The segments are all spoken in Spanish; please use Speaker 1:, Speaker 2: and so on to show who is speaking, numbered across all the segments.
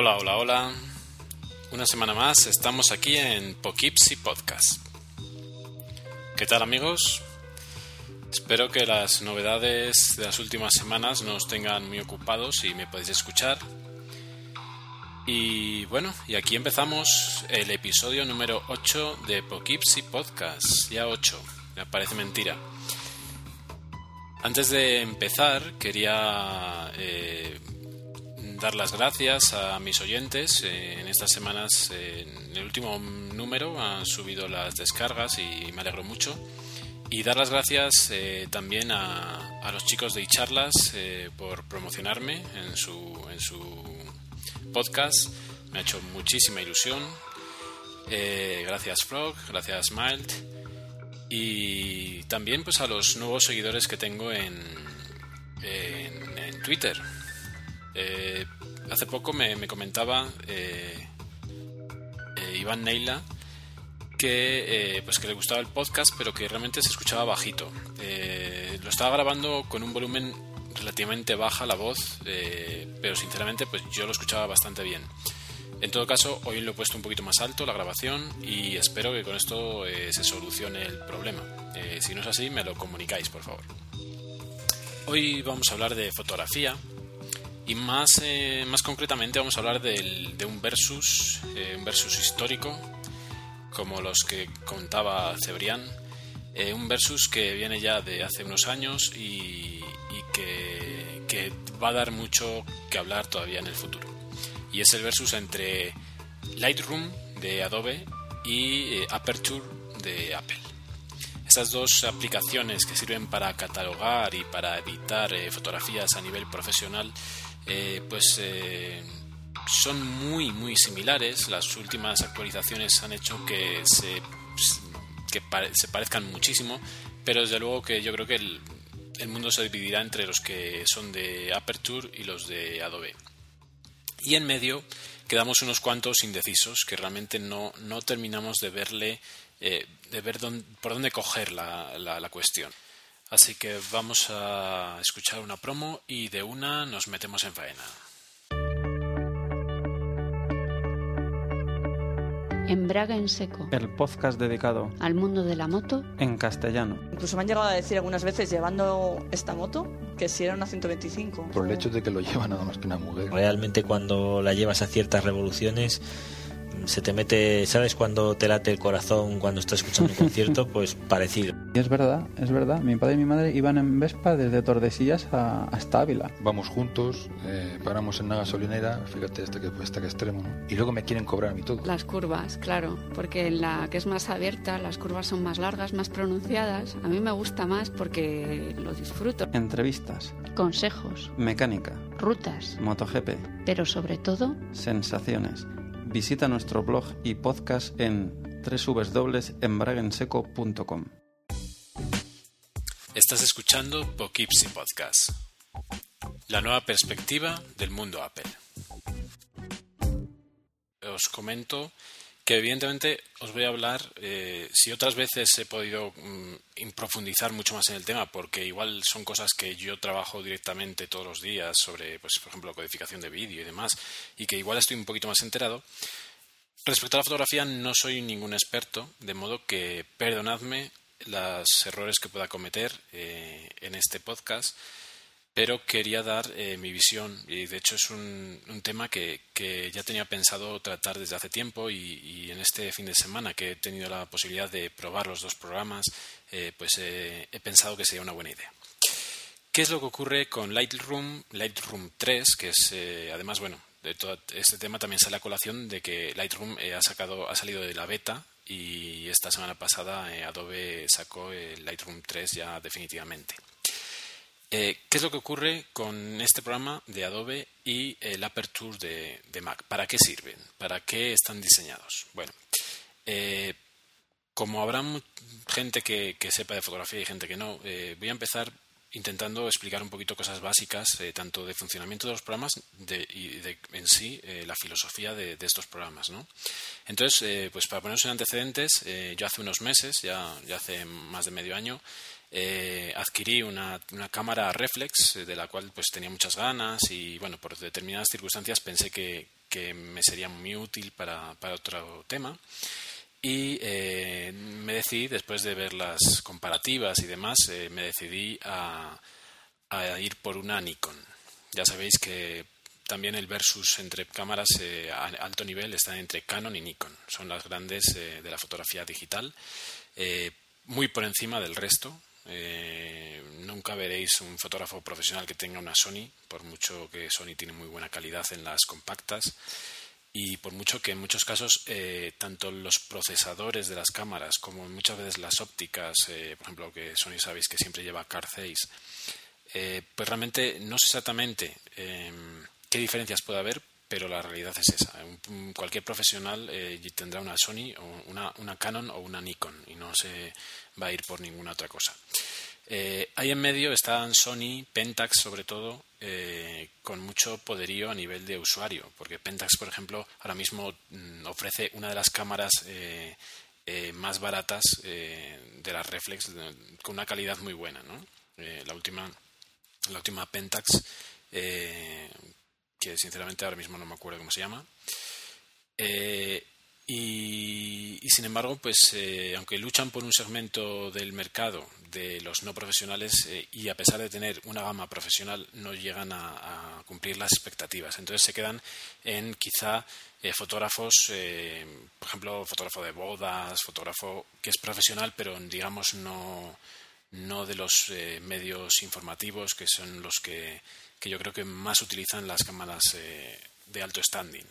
Speaker 1: Hola, hola, hola. Una semana más estamos aquí en Poughkeepsie Podcast. ¿Qué tal amigos? Espero que las novedades de las últimas semanas no os tengan muy ocupados y me podéis escuchar. Y bueno, y aquí empezamos el episodio número 8 de Poughkeepsie Podcast. Ya 8, me parece mentira. Antes de empezar, quería eh, dar las gracias a mis oyentes. Eh, en estas semanas, en el último número, han subido las descargas y me alegro mucho. Y dar las gracias eh, también a, a, los chicos de iCharlas eh, por promocionarme en su, en su podcast. Me ha hecho muchísima ilusión. gracias Frog, gracias Mild. Y también pues a los nuevos seguidores que tengo en, en, en Twitter. Eh, hace poco me, comentaba eh, eh, Iván Neila que, pues que le gustaba el podcast, pero que realmente se escuchaba bajito. lo estaba grabando con un volumen relativamente baja la voz, pero sinceramente pues yo lo escuchaba bastante bien. En todo caso, hoy lo he puesto un poquito más alto la grabación y espero que con esto se solucione el problema. si no es así, me lo comunicáis, por favor. Hoy vamos a hablar de fotografía, y más, eh, más concretamente vamos a hablar de un versus, eh, un versus histórico, como los que contaba Cebrián, eh, un versus que viene ya de hace unos años y, que, que, va a dar mucho que hablar todavía en el futuro. Y es el versus entre Lightroom de Adobe y Aperture de Apple. Estas dos aplicaciones que sirven para catalogar y para editar fotografías a nivel profesional eh, pues eh, son muy muy similares. Las últimas actualizaciones han hecho que se, que se parezcan muchísimo, pero desde luego que yo creo que el, mundo se dividirá entre los que son de Aperture y los de Adobe. Y en medio quedamos unos cuantos indecisos que realmente no, no terminamos de verle, eh, de ver por dónde coger la, la, la cuestión. Así que vamos a escuchar una promo y de una nos metemos en faena.
Speaker 2: Embraga en seco.
Speaker 3: El podcast dedicado
Speaker 2: al mundo de la moto
Speaker 3: en castellano.
Speaker 4: Incluso me han llegado a decir algunas veces llevando esta moto que si era una 125.
Speaker 5: Por el hecho de que lo lleva nada más que una mujer.
Speaker 6: Realmente cuando la llevas a ciertas revoluciones se te mete, ¿sabes cuando te late el corazón cuando estás escuchando un concierto? Pues parecido.
Speaker 3: Y es verdad, es verdad. Mi padre y mi madre iban en Vespa desde Tordesillas a, hasta Ávila.
Speaker 5: Vamos juntos, eh, paramos en una gasolinera, fíjate este que, este que extremo, ¿no? Y luego me quieren cobrar a mí todo.
Speaker 2: Las curvas, claro, porque en la que es más abierta, las curvas son más largas, más pronunciadas. A mí me gusta más porque lo disfruto.
Speaker 3: Entrevistas.
Speaker 2: Consejos.
Speaker 3: Mecánica.
Speaker 2: Rutas.
Speaker 3: MotoGP.
Speaker 2: Pero sobre todo...
Speaker 3: Sensaciones visita nuestro blog y podcast en www.embragenseco.com.
Speaker 1: Estás escuchando Poughkeepsie Podcast, la nueva perspectiva del mundo Apple. Os comento que evidentemente os voy a hablar, eh, si otras veces he podido mm, profundizar mucho más en el tema, porque igual son cosas que yo trabajo directamente todos los días sobre, pues, por ejemplo, codificación de vídeo y demás, y que igual estoy un poquito más enterado. Respecto a la fotografía no soy ningún experto, de modo que perdonadme los errores que pueda cometer eh, en este podcast pero quería dar eh, mi visión y de hecho es un, tema que, ya tenía pensado tratar desde hace tiempo y, en este fin de semana que he tenido la posibilidad de probar los dos programas, eh, pues he pensado que sería una buena idea. ¿Qué es lo que ocurre con Lightroom, Lightroom 3, que es eh, además, bueno, de todo este tema también sale a colación de que Lightroom ha, sacado, ha salido de la beta y esta semana pasada Adobe sacó el Lightroom 3 ya definitivamente. Eh, ¿Qué es lo que ocurre con este programa de Adobe y el Aperture de, Mac? ¿Para qué sirven? ¿Para qué están diseñados? Bueno, eh, como habrá gente que, sepa de fotografía y gente que no, eh, voy a empezar intentando explicar un poquito cosas básicas, tanto de funcionamiento de los programas y de, en sí la filosofía de, estos programas. ¿no? Entonces, pues para ponerse en antecedentes, yo hace unos meses, ya, ya hace más de medio año, eh, adquirí una, cámara reflex de la cual pues tenía muchas ganas y bueno por determinadas circunstancias pensé que, que me sería muy útil para, para otro tema. Y eh, me decidí, después de ver las comparativas y demás, eh, me decidí a, a, ir por una Nikon. Ya sabéis que también el versus entre cámaras eh, a alto nivel está entre Canon y Nikon. Son las grandes de la fotografía digital, muy por encima del resto. Nunca veréis un fotógrafo profesional que tenga una Sony, por mucho que Sony tiene muy buena calidad en las compactas y por mucho que en muchos casos eh, tanto los procesadores de las cámaras como muchas veces las ópticas, eh, por ejemplo que Sony sabéis que siempre lleva Car 6, eh, pues realmente no sé exactamente em, qué diferencias puede haber, pero la realidad es esa. cualquier profesional tendrá una Sony, o una, una Canon o una Nikon y no se va a ir por ninguna otra cosa. Eh, ahí en medio están Sony, Pentax sobre todo, eh, con mucho poderío a nivel de usuario, porque Pentax, por ejemplo, ahora mismo mm, ofrece una de las cámaras eh, más baratas de las reflex, con una calidad muy buena. ¿no? la, última, la última Pentax, que sinceramente ahora mismo no me acuerdo cómo se llama, y, sin embargo, pues eh, aunque luchan por un segmento del mercado de los no profesionales eh, y a pesar de tener una gama profesional no llegan a, cumplir las expectativas. Entonces se quedan en quizá eh, fotógrafos, por ejemplo, fotógrafo de bodas, fotógrafo que es profesional pero digamos no, no de los medios informativos que son los que, que, yo creo que más utilizan las cámaras de alto standing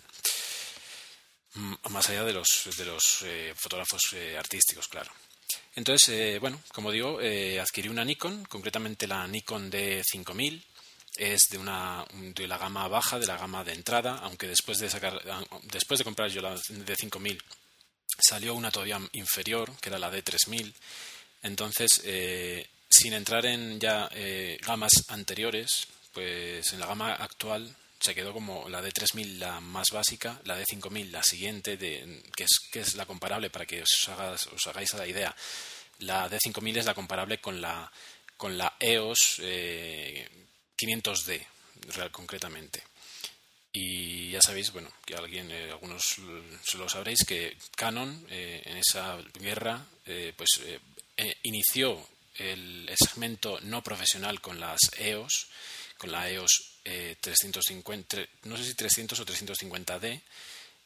Speaker 1: más allá de los, de los eh, fotógrafos eh, artísticos, claro. Entonces, eh, bueno, como digo, adquirí una Nikon, concretamente la Nikon D5000. Es de, una, de la gama baja, de la gama de entrada, aunque después de, sacar, después de comprar yo la D5000 salió una todavía inferior, que era la D3000. Entonces, sin entrar en ya gamas anteriores, pues en la gama actual se quedó como la D3000 la más básica, la D5000 la siguiente, de, que, es, que es la comparable para que os, hagas, os hagáis la idea. La D5000 es la comparable con la, con la EOS 500D, eh, real, concretamente. Y ya sabéis, bueno, que alguien, eh, algunos lo sabréis, que Canon eh, en esa guerra pues inició el segmento no profesional con las EOS, con la EOS 350, eh, no sé si 300 o 350D,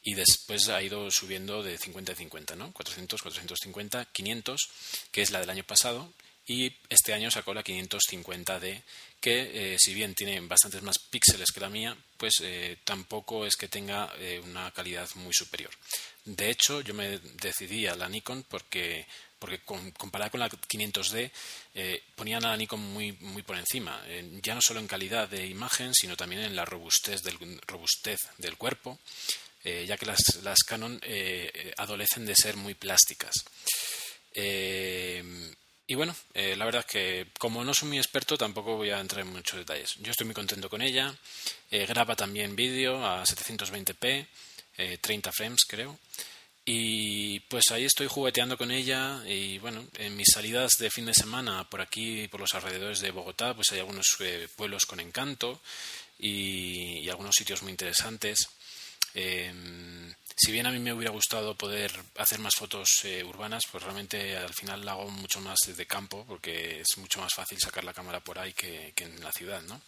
Speaker 1: y después ha ido subiendo de 50 a 50, ¿no? 400, 450, 500, que es la del año pasado, y este año sacó la 550D, que eh, si bien tiene bastantes más píxeles que la mía, pues eh, tampoco es que tenga una calidad muy superior. De hecho, yo me decidí a la Nikon porque porque comparada con la 500D eh, ponían a la Nikon muy, muy por encima, ya no solo en calidad de imagen, sino también en la robustez del, robustez del cuerpo, eh, ya que las, las Canon eh, adolecen de ser muy plásticas. y bueno, la verdad es que como no soy muy experto tampoco voy a entrar en muchos detalles. Yo estoy muy contento con ella, graba también vídeo a 720p, 30 frames creo. Y pues ahí estoy jugueteando con ella y bueno, en mis salidas de fin de semana por aquí, por los alrededores de Bogotá, pues hay algunos eh, pueblos con encanto y, algunos sitios muy interesantes. Em, si bien a mí me hubiera gustado poder hacer más fotos eh, urbanas, pues realmente al final la hago mucho más desde campo porque es mucho más fácil sacar la cámara por ahí que, que en la ciudad, ¿no?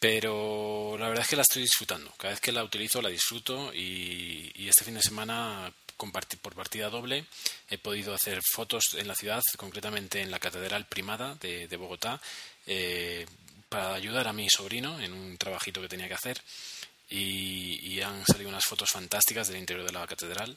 Speaker 1: Pero la verdad es que la estoy disfrutando. Cada vez que la utilizo la disfruto y, este fin de semana por partida doble he podido hacer fotos en la ciudad, concretamente en la Catedral Primada de, Bogotá, eh, para ayudar a mi sobrino en un trabajito que tenía que hacer. Y, han salido unas fotos fantásticas del interior de la catedral.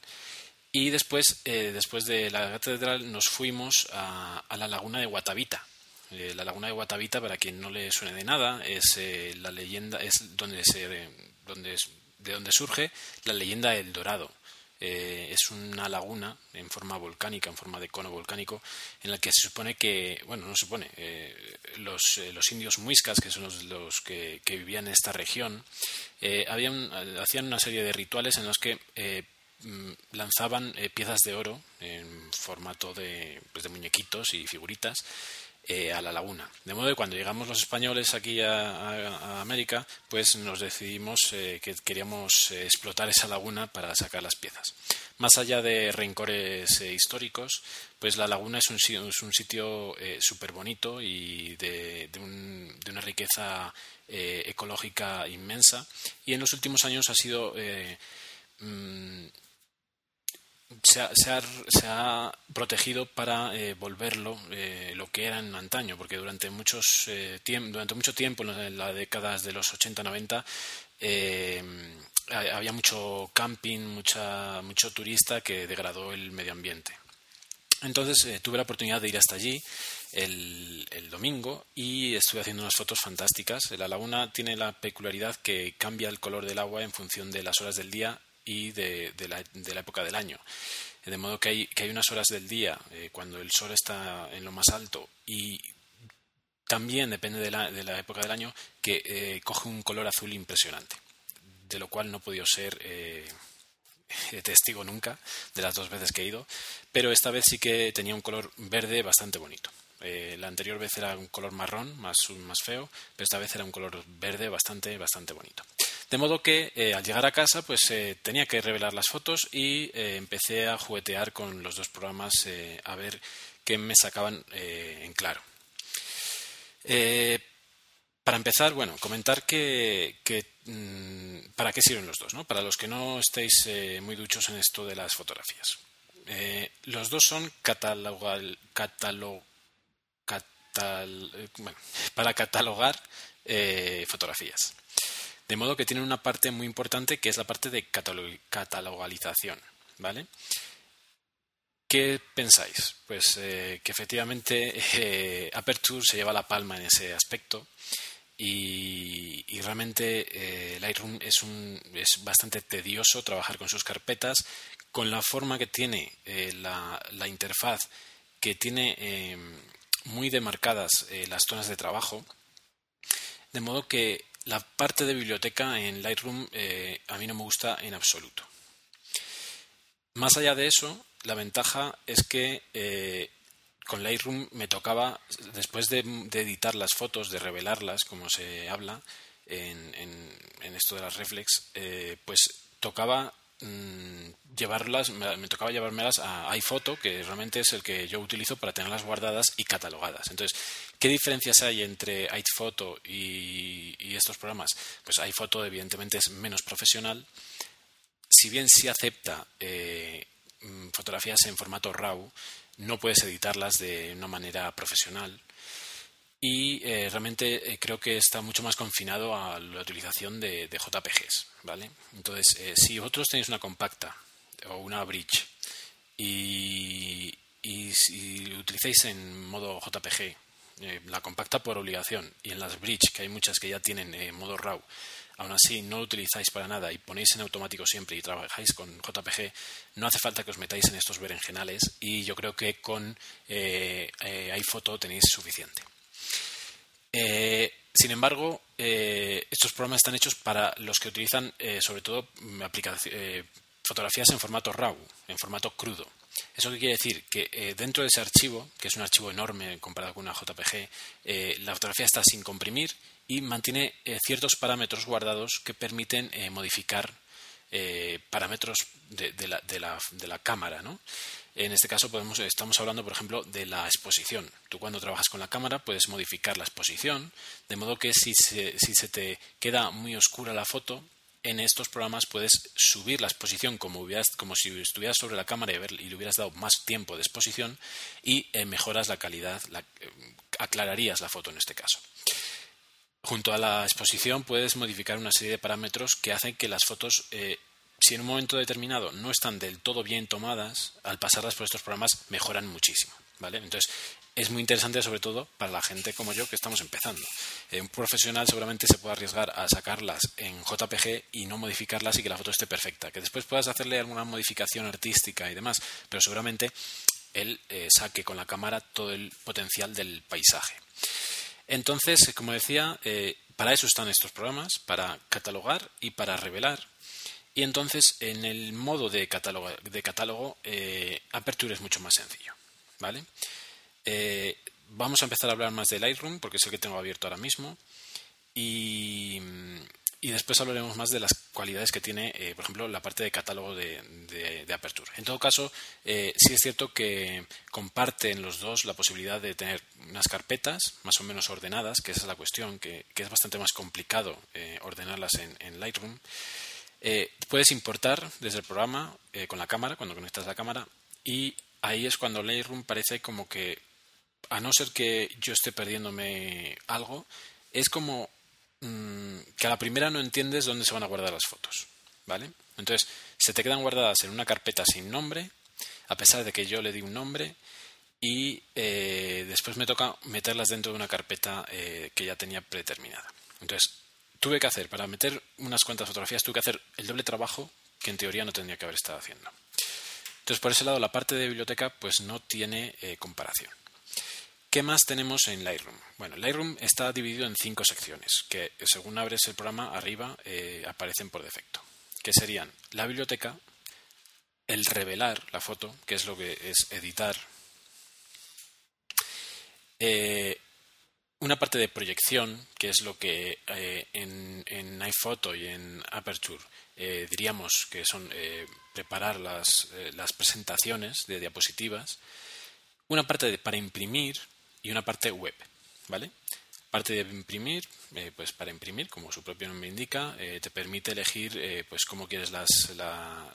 Speaker 1: Y después, eh, después de la catedral, nos fuimos a, a la laguna de Guatavita, eh, la laguna de Guatavita, para quien no le suene de nada, es eh, la leyenda, es donde se, donde de donde surge la leyenda del Dorado. Eh, es una laguna en forma volcánica, en forma de cono volcánico, en la que se supone que, bueno, no se supone, los, los, indios muiscas, que son los, que, vivían en esta región, habían, hacían una serie de rituales en los que mm, lanzaban piezas de oro en formato de, pues, de muñequitos y figuritas a la laguna. De modo que cuando llegamos los españoles aquí a, América, pues nos decidimos que queríamos explotar esa laguna para sacar las piezas. Más allá de rencores históricos, pues la laguna es un, un sitio súper bonito y de, de, una riqueza ecológica inmensa y en los últimos años ha sido mm, se ha, protegido para eh, volverlo eh, lo que era en antaño, porque durante, muchos, eh, durante mucho tiempo, en las décadas de los 80-90, había mucho camping, mucha, mucho turista que degradó el medio ambiente. Entonces tuve la oportunidad de ir hasta allí el, el, domingo y estuve haciendo unas fotos fantásticas. La laguna tiene la peculiaridad que cambia el color del agua en función de las horas del día y de, la, época del año. De modo que hay, unas horas del día eh, cuando el sol está en lo más alto y también depende de la, de la época del año que eh, coge un color azul impresionante, de lo cual no he podido ser eh, testigo nunca de las dos veces que he ido, pero esta vez sí que tenía un color verde bastante bonito. la anterior vez era un color marrón, más, más feo, pero esta vez era un color verde bastante, bastante bonito. De modo que eh, al llegar a casa pues eh, tenía que revelar las fotos y eh, empecé a juguetear con los dos programas a ver qué me sacaban en claro. para empezar, bueno, comentar que, mm, para qué sirven los dos, ¿no? Para los que no estéis muy duchos en esto de las fotografías. los dos son catalogal, para catalogar fotografías. De modo que tienen una parte muy importante que es la parte de catalogalización. ¿Vale? ¿Qué pensáis? Pues eh, que efectivamente eh, Aperture se lleva la palma en ese aspecto y, realmente eh, Lightroom es, un, es bastante tedioso trabajar con sus carpetas, con la forma que tiene la, la, interfaz, que tiene muy demarcadas las zonas de trabajo, de modo que la parte de biblioteca en Lightroom eh, a mí no me gusta en absoluto. Más allá de eso, la ventaja es que eh, con Lightroom me tocaba, después de, editar las fotos, de revelarlas, como se habla en, esto de las reflex, eh, pues tocaba llevarlas, me, tocaba llevármelas a iPhoto, que realmente es el que yo utilizo para tenerlas guardadas y catalogadas. Entonces, ¿qué diferencias hay entre iPhoto y, y estos programas? Pues iPhoto evidentemente es menos profesional. Si bien sí acepta eh, mm, fotografías en formato RAW, no puedes editarlas de una manera profesional y eh, realmente eh, creo que está mucho más confinado a la utilización de, JPGs, ¿vale? Entonces, eh, si vosotros tenéis una compacta o una bridge y, si lo utilizáis en modo JPG, la compacta por obligación y en las bridge, que hay muchas que ya tienen modo RAW, aún así no lo utilizáis para nada y ponéis en automático siempre y trabajáis con JPG, no hace falta que os metáis en estos berenjenales y yo creo que con iPhoto tenéis suficiente. Eh, sin embargo, eh, estos programas están hechos para los que utilizan eh, sobre todo mm, fotografías en formato RAW, en formato crudo. ¿Eso qué quiere decir? Que dentro de ese archivo, que es un archivo enorme comparado con una JPG, la fotografía está sin comprimir y mantiene ciertos parámetros guardados que permiten modificar parámetros de, la, cámara. En este caso estamos hablando, por ejemplo, de la exposición. Tú cuando trabajas con la cámara puedes modificar la exposición, de modo que si se, si se te queda muy oscura la foto, en estos programas puedes subir la exposición como, si estuvieras sobre la cámara y, le hubieras dado más tiempo de exposición y eh, mejoras la calidad, eh, aclararías la foto en este caso. Junto a la exposición puedes modificar una serie de parámetros que hacen que las fotos eh, si en un momento determinado no están del todo bien tomadas, al pasarlas por estos programas mejoran muchísimo. ¿vale? Entonces, es muy interesante sobre todo para la gente como yo que estamos empezando. Eh, un profesional seguramente se puede arriesgar a sacarlas en JPG y no modificarlas y que la foto esté perfecta. Que después puedas hacerle alguna modificación artística y demás, pero seguramente él eh, saque con la cámara todo el potencial del paisaje. Entonces, como decía, eh, para eso están estos programas, para catalogar y para revelar y entonces en el modo de catálogo, de catálogo eh, Aperture es mucho más sencillo. ¿vale? Eh, vamos a empezar a hablar más de Lightroom porque es el que tengo abierto ahora mismo y, y después hablaremos más de las cualidades que tiene, eh, por ejemplo, la parte de catálogo de, de, Aperture. En todo caso, eh, sí es cierto que comparten los dos la posibilidad de tener unas carpetas más o menos ordenadas, que esa es la cuestión, que, es bastante más complicado eh, ordenarlas en, Lightroom. puedes importar desde el programa con la cámara, cuando conectas la cámara, y ahí es cuando Lightroom parece como que, a no ser que yo esté perdiéndome algo, es como Mm, que a la primera no entiendes dónde se van a guardar las fotos, ¿vale? Entonces, se te quedan guardadas en una carpeta sin nombre, a pesar de que yo le di un nombre, y eh, después me toca meterlas dentro de una carpeta eh, que ya tenía predeterminada. Entonces, tuve que hacer, para meter unas cuantas fotografías, tuve que hacer el doble trabajo que en teoría no tendría que haber estado haciendo. Entonces, por ese lado, la parte de biblioteca pues no tiene eh, comparación. ¿Qué más tenemos en Lightroom? Bueno, Lightroom está dividido en cinco secciones que, según abres el programa, arriba eh, aparecen por defecto. Que serían la biblioteca, el revelar la foto, que es lo que es editar, eh, una parte de proyección, que es lo que eh, en, iPhoto y en Aperture diríamos que son preparar las, las, presentaciones de diapositivas, una parte para imprimir, y una parte web, ¿vale? Parte de imprimir, eh, pues para imprimir, como su propio nombre indica, eh, te permite elegir eh, pues cómo quieres la,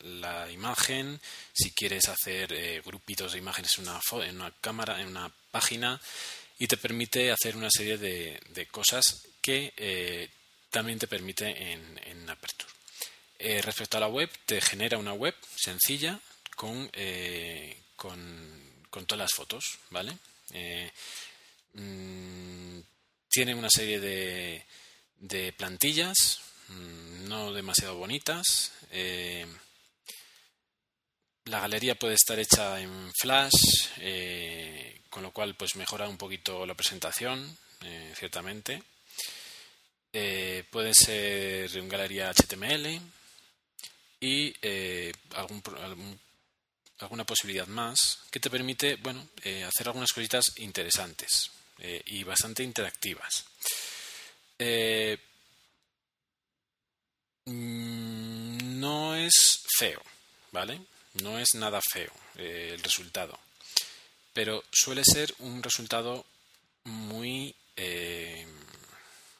Speaker 1: la, imagen, si quieres hacer grupitos de imágenes en una, en una cámara, en una página, y te permite hacer una serie de, de cosas que también te permite en, en Aperture. respecto a la web, te genera una web sencilla con, con, con todas las fotos, ¿vale? Eh, mm, tiene una serie de, de plantillas, mm, no demasiado bonitas. Eh, la galería puede estar hecha en Flash, eh, con lo cual pues mejora un poquito la presentación, ciertamente. puede ser en galería HTML y algún, algún alguna posibilidad más que te permite bueno, eh, hacer algunas cositas interesantes eh, y bastante interactivas. Eh, mm, no es feo, ¿vale? No es nada feo el resultado, pero suele ser un resultado muy,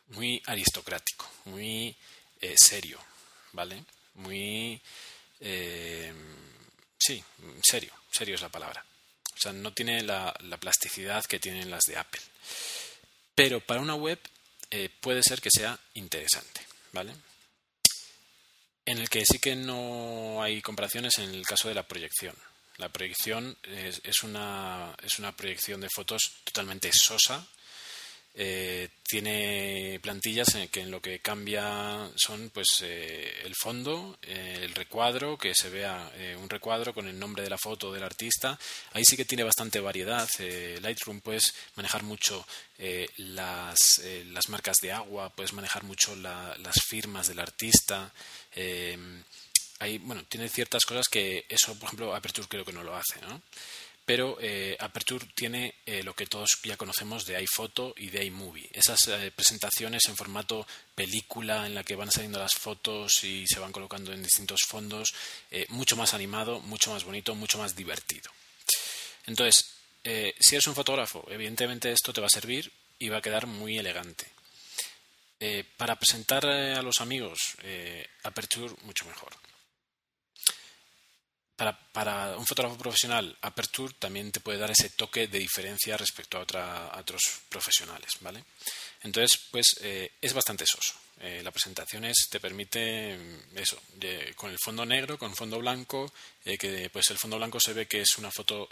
Speaker 1: muy aristocrático, muy serio, ¿vale? Muy Sí, serio, serio es la palabra. O sea, no tiene la, plasticidad que tienen las de Apple. Pero para una web eh, puede ser que sea interesante, ¿vale? En el que sí que no hay comparaciones en el caso de la proyección. La proyección es, una, es una proyección de fotos totalmente sosa, eh, tiene plantillas en que en lo que cambia son pues eh, el fondo, eh, el recuadro, que se vea un recuadro con el nombre de la foto del artista. Ahí sí que tiene bastante variedad. Lightroom puedes manejar mucho las, las, marcas de agua, puedes manejar mucho las firmas del artista. ahí, bueno, tiene ciertas cosas que eso, por ejemplo, Aperture creo que no lo hace, ¿no? Pero eh, Aperture tiene eh, lo que todos ya conocemos de iPhoto y de iMovie. Esas eh, presentaciones en formato película en la que van saliendo las fotos y se van colocando en distintos fondos, mucho más animado, mucho más bonito, mucho más divertido. Entonces, si eres un fotógrafo, evidentemente esto te va a servir y va a quedar muy elegante. para presentar a los amigos, Aperture mucho mejor para, un fotógrafo profesional, Aperture también te puede dar ese toque de diferencia respecto a, otra, otros profesionales, ¿vale? Entonces, pues eh, es bastante soso. Eh, la presentación es, te permite mm, eso, con el fondo negro, con fondo blanco, eh, que pues el fondo blanco se ve que es una foto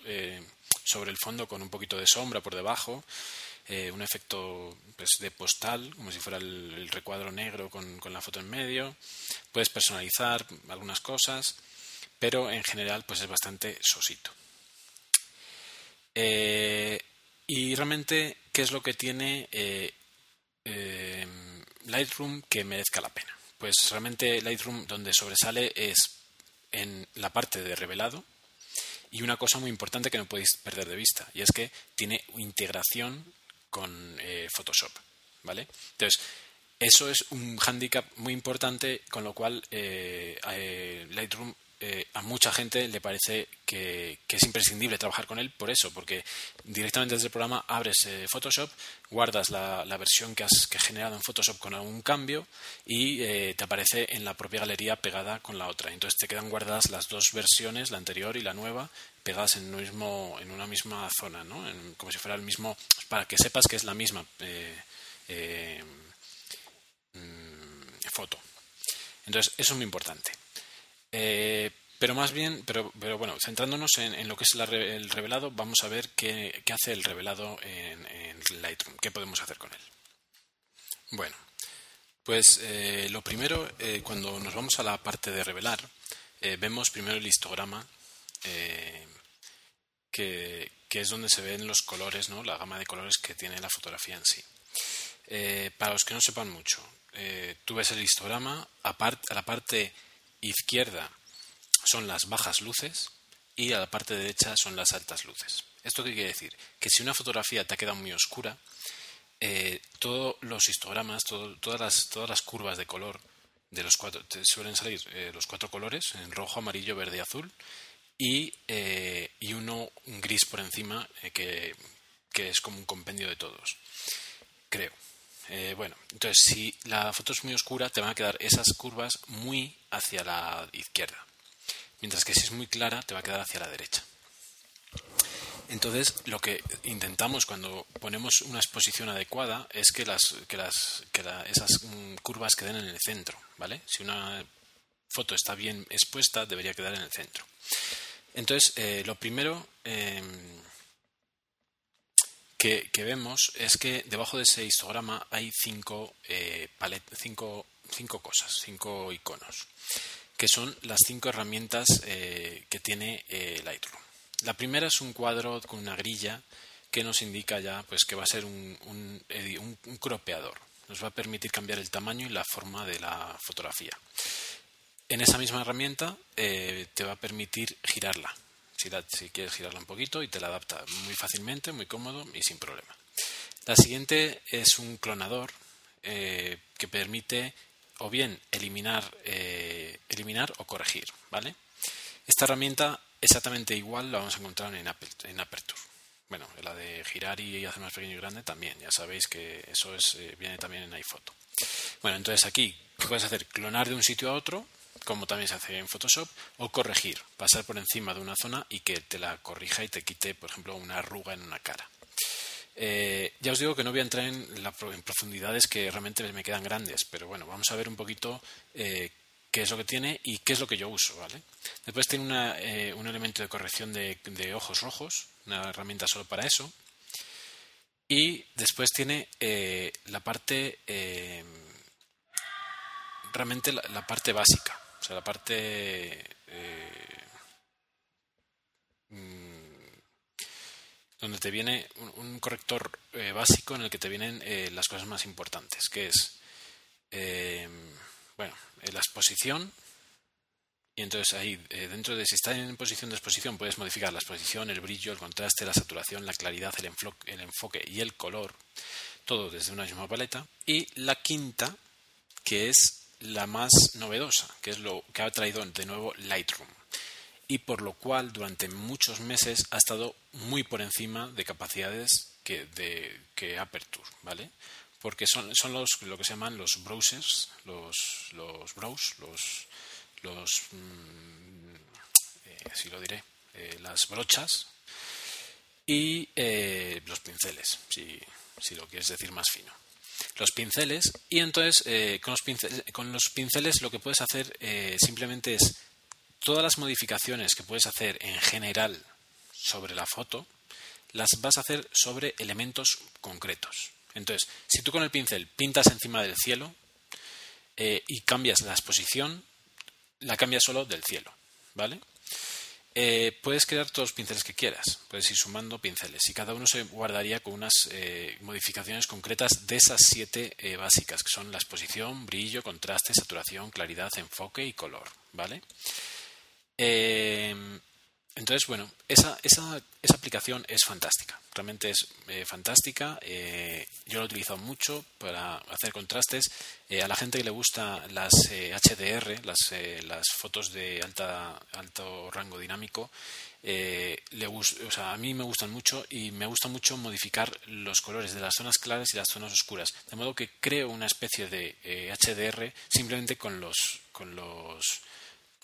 Speaker 1: sobre el fondo con un poquito de sombra por debajo, un efecto pues, de postal, como si fuera el, recuadro negro con, con la foto en medio. Puedes personalizar algunas cosas pero en general pues es bastante sosito. Eh, y realmente, ¿qué es lo que tiene eh, eh, Lightroom que merezca la pena? Pues realmente Lightroom donde sobresale es en la parte de revelado Y una cosa muy importante que no podéis perder de vista, y es que tiene integración con eh, Photoshop, ¿vale? Entonces, eso es un hándicap muy importante, con lo cual eh, eh, Lightroom eh, a mucha gente le parece que, es imprescindible trabajar con él por eso, porque directamente desde el programa abres Photoshop, guardas la, versión que has generado en Photoshop con algún cambio y te aparece en la propia galería pegada con la otra. Entonces te quedan guardadas las dos versiones, la anterior y la nueva, pegadas en, un mismo, en una misma zona, ¿no? como si fuera el mismo, para que sepas que es la misma. Mm, foto. Entonces, eso es muy importante. Eh, pero más bien, pero, pero bueno, centrándonos en, lo que es el revelado, vamos a ver qué, hace el revelado en, Lightroom, qué podemos hacer con él. Bueno, pues eh, lo primero, eh, cuando nos vamos a la parte de revelar, vemos primero el histograma, que, que, es donde se ven los colores, ¿no? la gama de colores que tiene la fotografía en sí. para los que no sepan mucho, tú ves el histograma, a, a la parte izquierda son las bajas luces y a la parte derecha son las altas luces. ¿Esto qué quiere decir? Que si una fotografía te ha quedado muy oscura, eh, todos los histogramas, todas, las, todas las curvas de color de los cuatro, te suelen salir eh, los cuatro colores, en rojo, amarillo, verde y azul, y, y uno gris por encima, que, que es como un compendio de todos. Creo. Eh, bueno, entonces si la foto es muy oscura, te van a quedar esas curvas muy hacia la izquierda. Mientras que si es muy clara, te va a quedar hacia la derecha. Entonces, lo que intentamos cuando ponemos una exposición adecuada es que, las, que, las, esas mm, curvas queden en el centro, ¿vale? Si una foto está bien expuesta, debería quedar en el centro. Entonces, eh, lo primero em, que, vemos es que debajo de ese histograma hay cinco, eh, cinco, cinco, cosas, cinco iconos, que son las cinco herramientas eh, que tiene eh, Lightroom. La primera es un cuadro con una grilla que nos indica ya pues, que va a ser un, un, un cropeador. Nos va a permitir cambiar el tamaño y la forma de la fotografía. En esa misma herramienta te va a permitir girarla si, quieres girarla un poquito y te la adapta muy fácilmente, muy cómodo y sin problema. La siguiente es un clonador eh, que permite o bien eliminar, eh, eliminar o corregir, ¿vale? Esta herramienta exactamente igual la vamos a encontrar en, en Aperture. Bueno, la de girar y hacer más pequeño y grande también. Ya sabéis que eso es, eh, viene también en iPhoto. Bueno, entonces aquí, ¿qué puedes hacer? Clonar de un sitio a otro como también se hace en Photoshop, o corregir, pasar por encima de una zona y que te la corrija y te quite, por ejemplo, una arruga en una cara. Eh, ya os digo que no voy a entrar en, profundidades que realmente me quedan grandes, pero bueno, vamos a ver un poquito eh, qué es lo que tiene y qué es lo que yo uso, ¿vale? Después tiene eh, un elemento de corrección de, ojos rojos, una herramienta solo para eso. Y después tiene la parte, realmente la parte básica, sea, la parte eh, mm, donde te viene un, corrector eh, básico en el que te vienen eh, las cosas más importantes, que es, bueno, la exposición. Y entonces ahí, dentro de si está en posición de exposición, puedes modificar la exposición, el brillo, el contraste, la saturación, la claridad, el, el enfoque y el color, todo desde una misma paleta. Y la quinta, que es la más novedosa, que es lo que ha traído de nuevo Lightroom, y por lo cual durante muchos meses ha estado muy por encima de capacidades que, de, que Aperture, ¿vale? Porque son, son los, lo que se llaman los browsers, los, los browse, los, los mm, eh, así lo diré, eh, las brochas y eh, los pinceles, si, si lo quieres decir más fino los pinceles y entonces eh, con, los pinceles, con, los pinceles, lo que puedes hacer eh, simplemente es todas las modificaciones que puedes hacer en general sobre la foto las vas a hacer sobre elementos concretos. Entonces, si tú con el pincel pintas encima del cielo eh, y cambias la exposición, la cambias solo del cielo, ¿vale? Eh, puedes crear todos los pinceles que quieras, puedes ir sumando pinceles y cada uno se guardaría con unas eh, modificaciones concretas de esas siete eh, básicas, que son la exposición, brillo, contraste, saturación, claridad, enfoque y color. ¿vale? Entonces, bueno, esa, esa, esa aplicación es fantástica. Realmente es eh, fantástica. Eh, yo la he utilizado mucho para hacer contrastes. Eh, a la gente que le gusta las HDR, las, las fotos de alta, alto rango dinámico, le o sea, a mí me gustan mucho y me gusta mucho modificar los colores de las zonas claras y las zonas oscuras. De modo que creo una especie de HDR simplemente con los, con los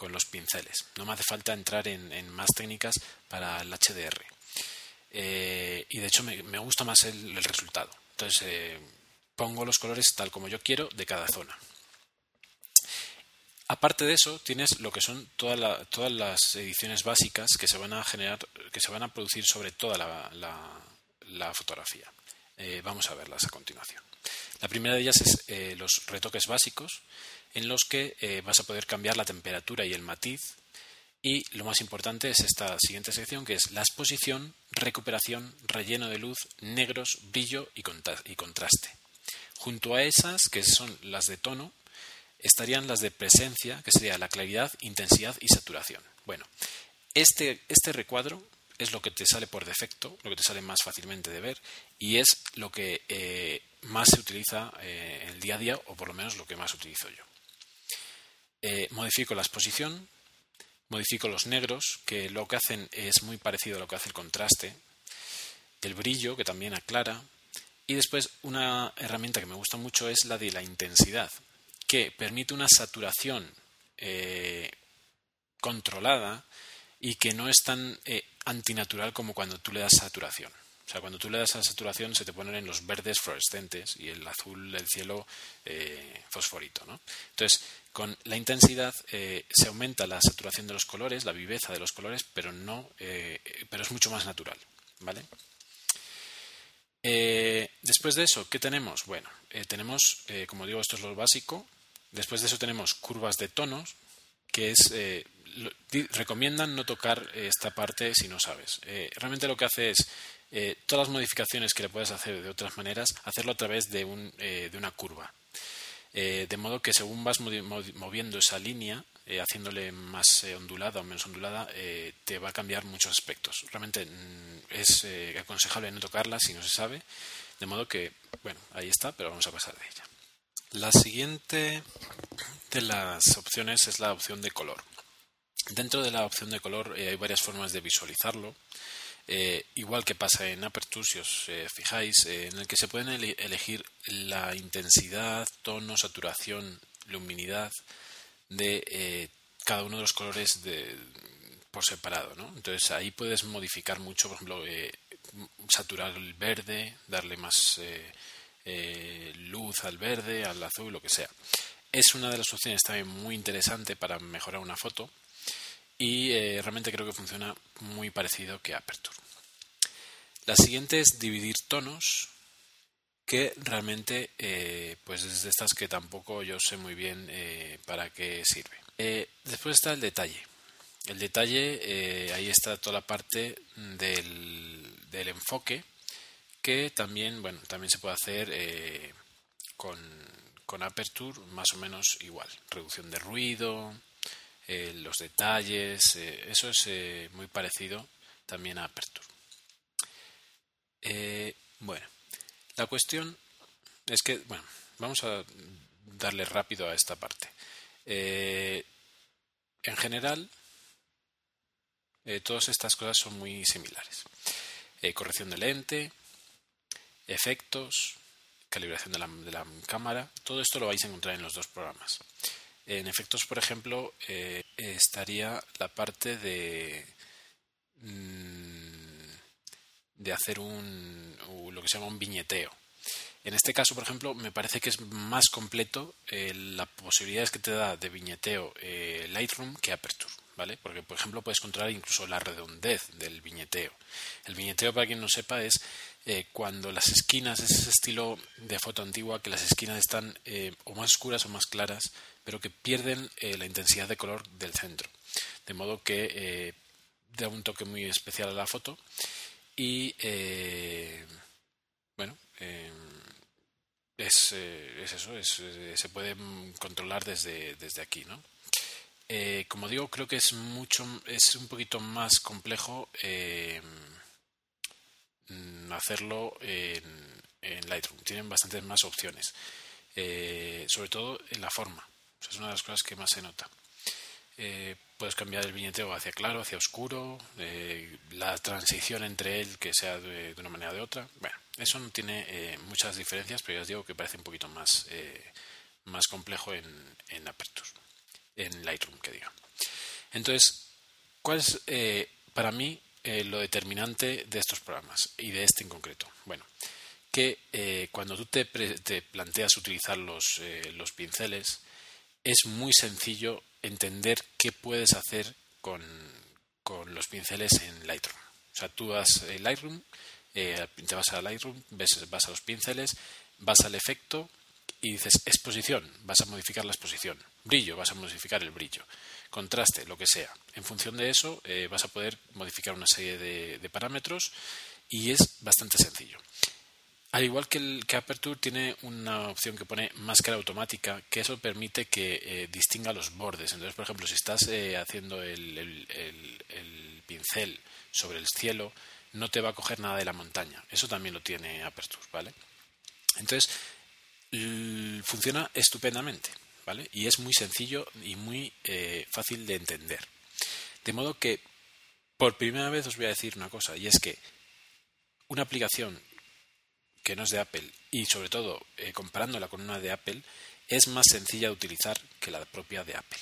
Speaker 1: con los pinceles. No me hace falta entrar en, más técnicas para el HDR. Eh, y de hecho me, gusta más el, resultado. Entonces eh, pongo los colores tal como yo quiero de cada zona. Aparte de eso, tienes lo que son todas las ediciones básicas que se van a generar, que se van a producir sobre toda la, fotografía. Eh, vamos a verlas a continuación. La primera de ellas es los retoques básicos, en los que eh, vas a poder cambiar la temperatura y el matiz. Y lo más importante es esta siguiente sección, que es la exposición, recuperación, relleno de luz, negros, brillo y, contraste. Junto a esas, que son las de tono, estarían las de presencia, que sería la claridad, intensidad y saturación. Bueno, este, este recuadro es lo que te sale por defecto, lo que te sale más fácilmente de ver, y es lo que eh, más se utiliza eh, en el día a día, o por lo menos lo que más utilizo yo. Eh, modifico la exposición, modifico los negros, que lo que hacen es muy parecido a lo que hace el contraste, el brillo, que también aclara, y después una herramienta que me gusta mucho es la de la intensidad, que permite una saturación eh, controlada y que no es tan eh, antinatural como cuando tú le das saturación. Sea, cuando tú le das a saturación se te ponen en los verdes fluorescentes y el azul del cielo eh, fosforito. ¿no? Entonces, con la intensidad eh, se aumenta la saturación de los colores, la viveza de los colores, pero no, eh, pero es mucho más natural, ¿vale? después de eso, ¿qué tenemos? Bueno, tenemos, como digo, esto es lo básico. Después de eso tenemos curvas de tonos, que es recomiendan no tocar esta parte si no sabes. realmente lo que hace es eh, todas las modificaciones que le puedes hacer de otras maneras, hacerlo a través de, un, eh, de una curva. Eh, de modo que según vas moviendo esa línea, haciéndole más ondulada o menos ondulada, te va a cambiar muchos aspectos. Realmente mm, es aconsejable no tocarla si no se sabe. De modo que, bueno, ahí está, pero vamos a pasar de ella. La siguiente de las opciones es la opción de color. Dentro de la opción de color hay varias formas de visualizarlo. Eh, igual que pasa en Aperture, si os eh, fijáis, eh, en el que se pueden elegir la intensidad, tono, saturación, luminidad de cada uno de los colores por separado. ¿no? Entonces ahí puedes modificar mucho, por ejemplo, saturar el verde, darle más luz al verde, al azul, lo que sea. Es una de las opciones también muy interesante para mejorar una foto y eh, realmente creo que funciona muy parecido que Aperture. La siguiente es dividir tonos, que realmente eh, pues es de estas que tampoco yo sé muy bien eh, para qué sirve. después está el detalle. El detalle, ahí está toda la parte del, del, enfoque, que también, bueno, también se puede hacer con, con Aperture más o menos igual. Reducción de ruido, eh, los detalles, eh, eso es eh, muy parecido también a Aperture. bueno, la cuestión es que, bueno, vamos a darle rápido a esta parte. en general, todas estas cosas son muy similares. corrección de lente, efectos, calibración de la, de la cámara, todo esto lo vais a encontrar en los dos programas. En efectos, por ejemplo, eh, estaría la parte de, mm, de hacer un, lo que se llama un viñeteo. En este caso, por ejemplo, me parece que es más completo eh, las posibilidades que te da de viñeteo eh, Lightroom que Aperture. ¿Vale? Porque, por ejemplo, puedes controlar incluso la redondez del viñeteo. El viñeteo, para quien no sepa, es cuando las esquinas, es ese estilo de foto antigua, que las esquinas están o más oscuras o más claras, pero que pierden eh, la intensidad de color del centro. De modo que eh, da un toque muy especial a la foto y eh, bueno, es, eso, se puede controlar desde, desde aquí. ¿no? Eh, como digo, creo que es mucho, es un poquito más complejo mm, hacerlo en, Lightroom. Tienen bastantes más opciones, eh, sobre todo en la forma. Es una de las cosas que más se nota. Eh, puedes cambiar el viñeteo hacia claro, hacia oscuro, la transición entre él que sea de, una manera o de otra. Bueno, eso no tiene muchas diferencias, pero ya os digo que parece un poquito más, más complejo en, en Aperture, en Lightroom, que diga. Entonces, ¿cuál es eh, para mí eh, lo determinante de estos programas y de este en concreto? Bueno, que eh, cuando tú te, planteas utilizar los, eh, los pinceles, es muy sencillo entender qué puedes hacer con, los pinceles en Lightroom. O sea, tú vas a Lightroom, eh, te vas a Lightroom, ves, vas a los pinceles, vas al efecto y dices exposición, vas a modificar la exposición. Brillo, vas a modificar el brillo. Contraste, lo que sea. En función de eso, eh, vas a poder modificar una serie de, parámetros y es bastante sencillo. Al igual que, el, que Aperture tiene una opción que pone máscara automática, que eso permite que eh, distinga los bordes. Entonces, por ejemplo, si estás eh, haciendo el, el- el- el pincel sobre el cielo, no te va a coger nada de la montaña. Eso también lo tiene Aperture, ¿vale? Entonces, funciona estupendamente, ¿vale? Y es muy sencillo y muy eh, fácil de entender. De modo que, por primera vez os voy a decir una cosa, y es que una aplicación que no es de Apple y sobre todo eh, comparándola con una de Apple es más sencilla de utilizar que la propia de Apple.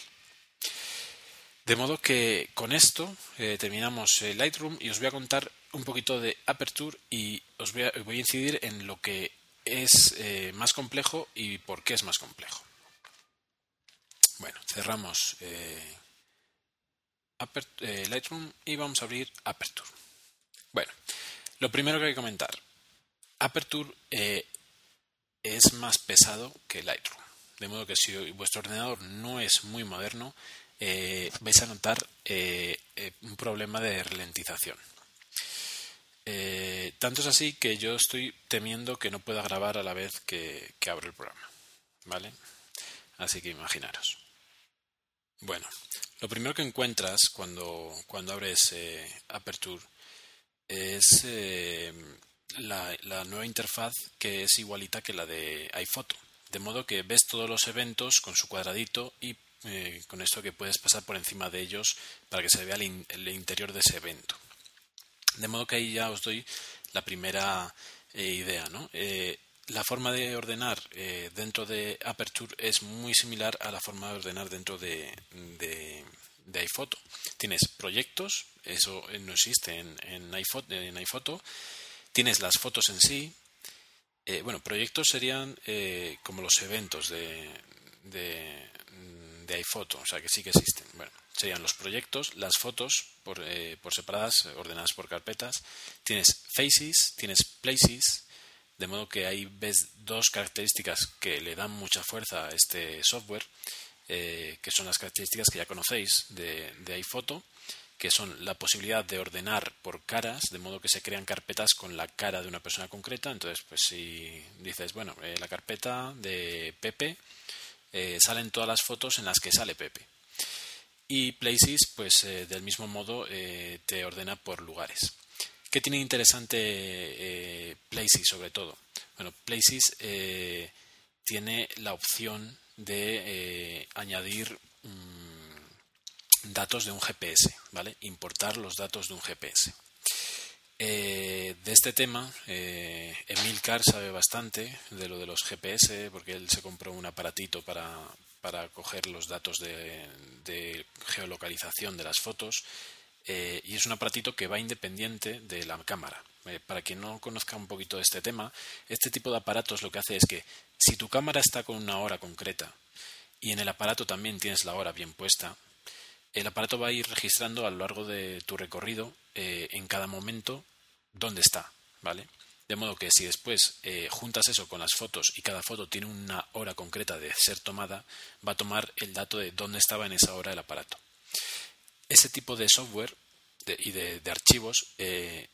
Speaker 1: De modo que con esto eh, terminamos Lightroom y os voy a contar un poquito de Aperture y os voy a, incidir en lo que es más complejo y por qué es más complejo. Bueno, cerramos eh, eh, Lightroom y vamos a abrir Aperture. Bueno, lo primero que hay que comentar. Aperture eh, es más pesado que Lightroom. De modo que si vuestro ordenador no es muy moderno, vais a notar un problema de ralentización. Tanto es así que yo estoy temiendo que no pueda grabar a la vez que, que abro el programa. ¿Vale? Así que imaginaros. Bueno, lo primero que encuentras cuando, cuando abres eh, Aperture es eh, la, la nueva interfaz que es igualita que la de iPhoto. De modo que ves todos los eventos con su cuadradito y eh, con esto que puedes pasar por encima de ellos para que se vea el, el interior de ese evento. De modo que ahí ya os doy la primera eh, idea. ¿no? La forma de ordenar eh, dentro de Aperture es muy similar a la forma de ordenar dentro de, de, de iPhoto. Tienes proyectos, eso eh, no existe en, en, iPhoto, en iPhoto. Tienes las fotos en sí. Eh, bueno, proyectos serían eh, como los eventos de, de, de iPhoto, o sea que sí que existen. Bueno, serían los proyectos, las fotos por, eh, por separadas, ordenadas por carpetas. Tienes faces, tienes places, de modo que ahí ves dos características que le dan mucha fuerza a este software, eh, que son las características que ya conocéis de, de iPhoto, que son la posibilidad de ordenar por caras, de modo que se crean carpetas con la cara de una persona concreta. Entonces, pues si dices, bueno, eh, la carpeta de Pepe, eh, salen todas las fotos en las que sale Pepe. Y Places, pues del mismo modo, te ordena por lugares. ¿Qué tiene interesante eh, Places sobre todo? Bueno, Places eh, tiene la opción de eh, añadir mm, datos de un GPS, ¿vale? Importar los datos de un GPS. Eh, de este tema, eh, Emil Carr sabe bastante de lo de los GPS, porque él se compró un aparatito para, para coger los datos de geolocalización de las fotos eh, y es un aparatito que va independiente de la cámara. Eh, para quien no conozca un poquito de este tema, este tipo de aparatos lo que hace es que si tu cámara está con una hora concreta y en el aparato también tienes la hora bien puesta, el aparato va a ir registrando a lo largo de tu recorrido eh, en cada momento dónde está, ¿vale? De modo que si después juntas eso con las fotos y cada foto tiene una hora concreta de ser tomada, va a tomar el dato de dónde estaba en esa hora el aparato. Ese tipo de software y de, archivos, eh,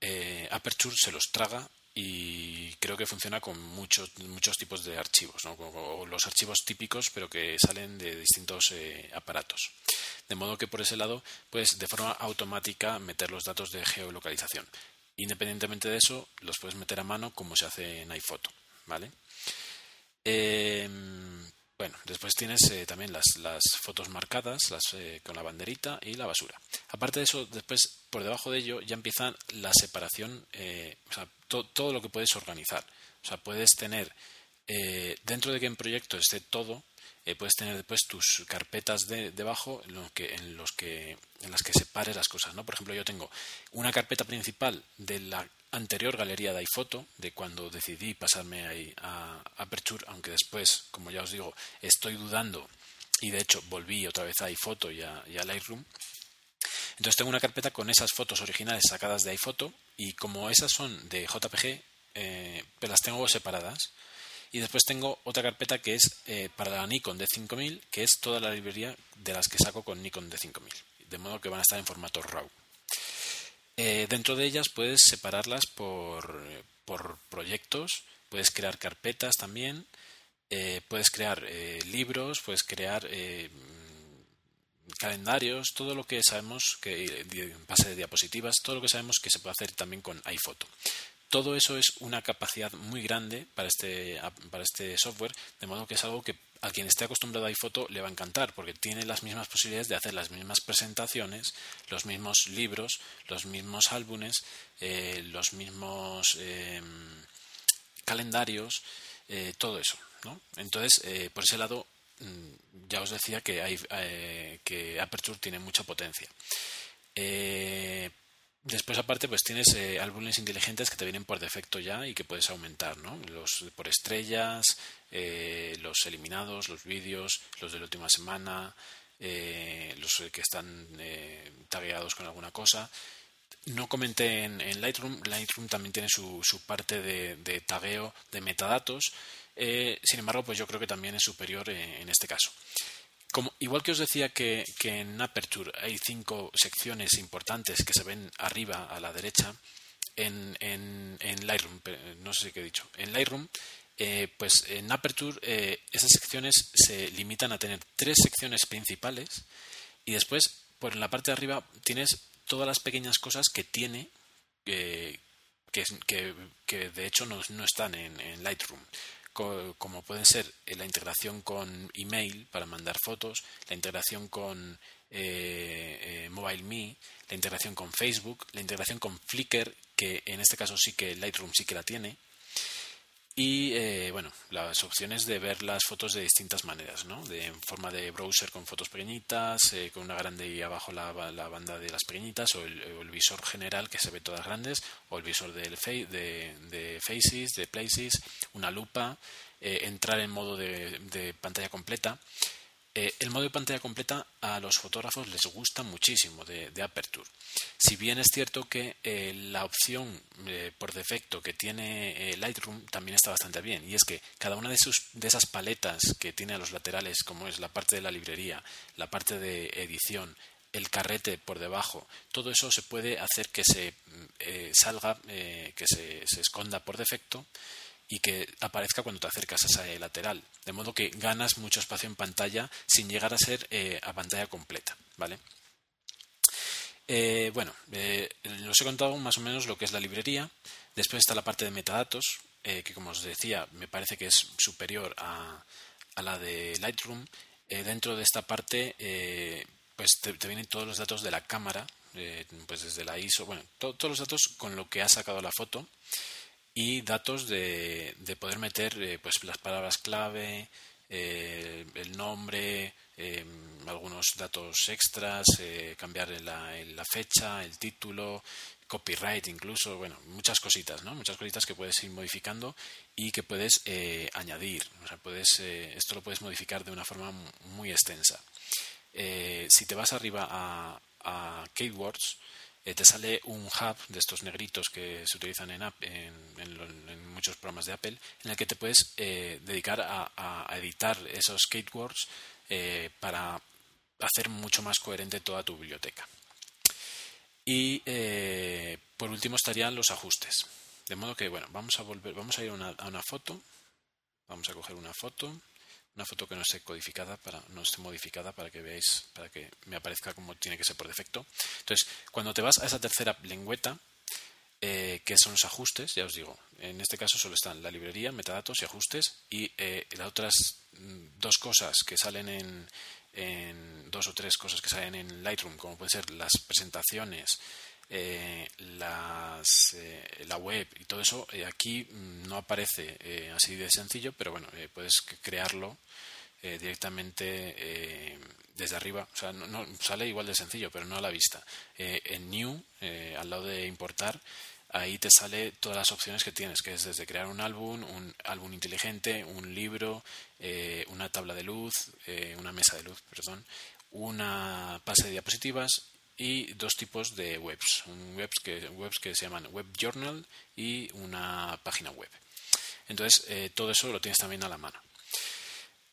Speaker 1: eh, Aperture se los traga y creo que funciona con muchos muchos tipos de archivos, o los archivos típicos, pero que salen de distintos eh, aparatos. De modo que por ese lado, pues de forma automática meter los datos de geolocalización. Independientemente de eso, los puedes meter a mano como se hace en iPhoto, ¿vale? Bueno, después tienes eh, también las, las, fotos marcadas las, eh, con la banderita y la basura. Aparte de eso, después por debajo de ello ya empieza la separación, eh, o sea, todo lo que puedes organizar. O sea, puedes tener, dentro de que en proyecto esté todo, puedes tener después tus carpetas de, debajo en, que, en, los que, en las que separes las cosas. ¿no? Por ejemplo, yo tengo una carpeta principal de la anterior galería de iPhoto, de cuando decidí pasarme ahí a Aperture, aunque después, como ya os digo, estoy dudando y de hecho volví otra vez a iPhoto y a, Lightroom. Entonces tengo una carpeta con esas fotos originales sacadas de iPhoto y como esas son de JPG, eh, las tengo separadas. Y después tengo otra carpeta que es eh, para la Nikon D5000, que es toda la librería de las que saco con Nikon D5000. De modo que van a estar en formato RAW. Eh, dentro de ellas puedes separarlas por, proyectos, puedes crear carpetas también, eh, puedes crear eh, libros, puedes crear calendarios, todo lo que sabemos que base de diapositivas, todo lo que sabemos que se puede hacer también con iPhoto. Todo eso es una capacidad muy grande para este, para este software, de modo que es algo que a quien esté acostumbrado a iPhoto le va a encantar porque tiene las mismas posibilidades de hacer las mismas presentaciones, los mismos libros, los mismos álbumes, eh, los mismos em, calendarios, eh, todo eso. ¿no? Entonces, eh, por ese lado, mm, ya os decía que, Aperture tiene mucha potencia. Después, aparte, pues tienes eh, álbumes inteligentes que te vienen por defecto ya y que puedes aumentar, ¿no? Los por estrellas, eh, los eliminados, los vídeos, los de la última semana, eh, los que están tagueados con alguna cosa. No comenté en, Lightroom, Lightroom también tiene su, su parte de, de, tagueo de metadatos, sin embargo, pues yo creo que también es superior en este caso igual que os decía que, en Aperture hay cinco secciones importantes que se ven arriba a la derecha, en, Lightroom, no sé qué he dicho, en Lightroom, eh, pues en Aperture eh, esas secciones se limitan a tener tres secciones principales y después, por en la parte de arriba, tienes todas las pequeñas cosas que tiene, eh, que, de hecho no, están en Lightroom como pueden ser eh, la integración con email para mandar fotos, la integración con eh, eh, MobileMe, la integración con Facebook, la integración con Flickr, que en este caso sí que Lightroom sí que la tiene, y eh, bueno, las opciones de ver las fotos de distintas maneras, ¿no? De, en forma de browser con fotos pequeñitas, eh, con una grande y abajo la, banda de las pequeñitas, o el, visor general que se ve todas grandes, o el visor del de, de Faces, de Places, una lupa, eh, entrar en modo de pantalla completa. Eh, el modo de pantalla completa a los fotógrafos les gusta muchísimo de, Aperture. Si bien es cierto que eh, la opción eh, por defecto que tiene Lightroom también está bastante bien, y es que cada una de, sus, de esas paletas que tiene a los laterales, como es la parte de la librería, la parte de edición, el carrete por debajo, todo eso se puede hacer que se salga, que se, se esconda por defecto y que aparezca cuando te acercas a esa lateral. De modo que ganas mucho espacio en pantalla sin llegar a ser eh, a pantalla completa. ¿vale? Eh, bueno, eh, os he contado más o menos lo que es la librería. Después está la parte de metadatos, que como os decía, me parece que es superior a, la de Lightroom. dentro de esta parte, pues te, vienen todos los datos de la cámara, pues desde la ISO, bueno, todos los datos con lo que ha sacado la foto y datos de, de poder meter eh, pues las palabras clave, eh, el nombre, eh, algunos datos extras, cambiar la, la, fecha, el título, copyright incluso, bueno, muchas cositas, ¿no? Muchas cositas que puedes ir modificando y que puedes añadir. O sea, puedes, esto lo puedes modificar de una forma muy extensa. si te vas arriba a, a Keywords, eh, te sale un hub de estos negritos que se utilizan en, en, muchos programas de Apple, en el que te puedes eh, dedicar a, editar esos skateboards eh, para hacer mucho más coherente toda tu biblioteca. Y por último estarían los ajustes. De modo que, bueno, vamos a volver, vamos a ir a una, a una foto. Vamos a coger una foto, una foto que no esté codificada, para, no esté modificada para que veáis, para que me aparezca como tiene que ser por defecto. Entonces, cuando te vas a esa tercera lengüeta, eh, que son los ajustes, ya os digo, en este caso solo están la librería, metadatos y ajustes, y eh, las otras mm, dos cosas que salen en, en dos o tres cosas que salen en Lightroom, como pueden ser las presentaciones, eh, las, eh, la web y todo eso, eh, aquí mm, no aparece eh, así de sencillo, pero bueno, puedes crearlo directamente desde arriba. O sea, no, no- sale igual de sencillo, pero no a la vista. En New, al lado de importar, ahí te sale todas las opciones que tienes, que es desde crear un álbum, un álbum inteligente, un libro, una tabla de luz, eh, una mesa de luz, perdón, una base de diapositivas y dos tipos de webs, webs que, webs que se llaman web journal y una página web. Entonces, eh, todo eso lo tienes también a la mano.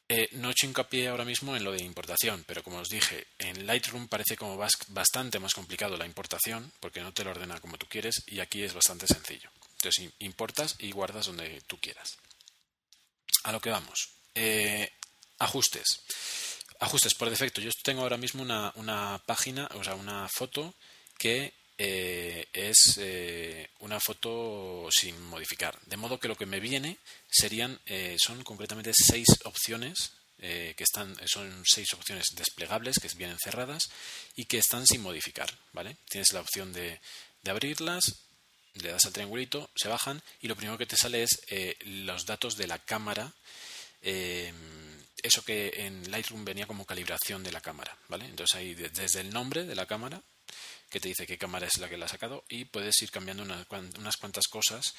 Speaker 1: Eh, no he hecho hincapié ahora mismo en lo de importación, pero como os dije, en Lightroom parece como bas- bastante más complicado la importación, porque no te lo ordena como tú quieres, y aquí es bastante sencillo. Entonces, im- importas y guardas donde tú quieras. A lo que vamos. Eh, ajustes. Ajustes por defecto. Yo tengo ahora mismo una, una página, o sea, una foto que eh, es eh, una foto sin modificar. De modo que lo que me viene serían, eh, son concretamente seis opciones eh, que están, son seis opciones desplegables que vienen cerradas y que están sin modificar, ¿vale? Tienes la opción de, de abrirlas, le das al triangulito, se bajan y lo primero que te sale es eh, los datos de la cámara eh, eso que en Lightroom venía como calibración de la cámara, ¿vale? Entonces ahí de- desde el nombre de la cámara, que te dice qué cámara es la que la ha sacado, y puedes ir cambiando cuan- unas cuantas cosas,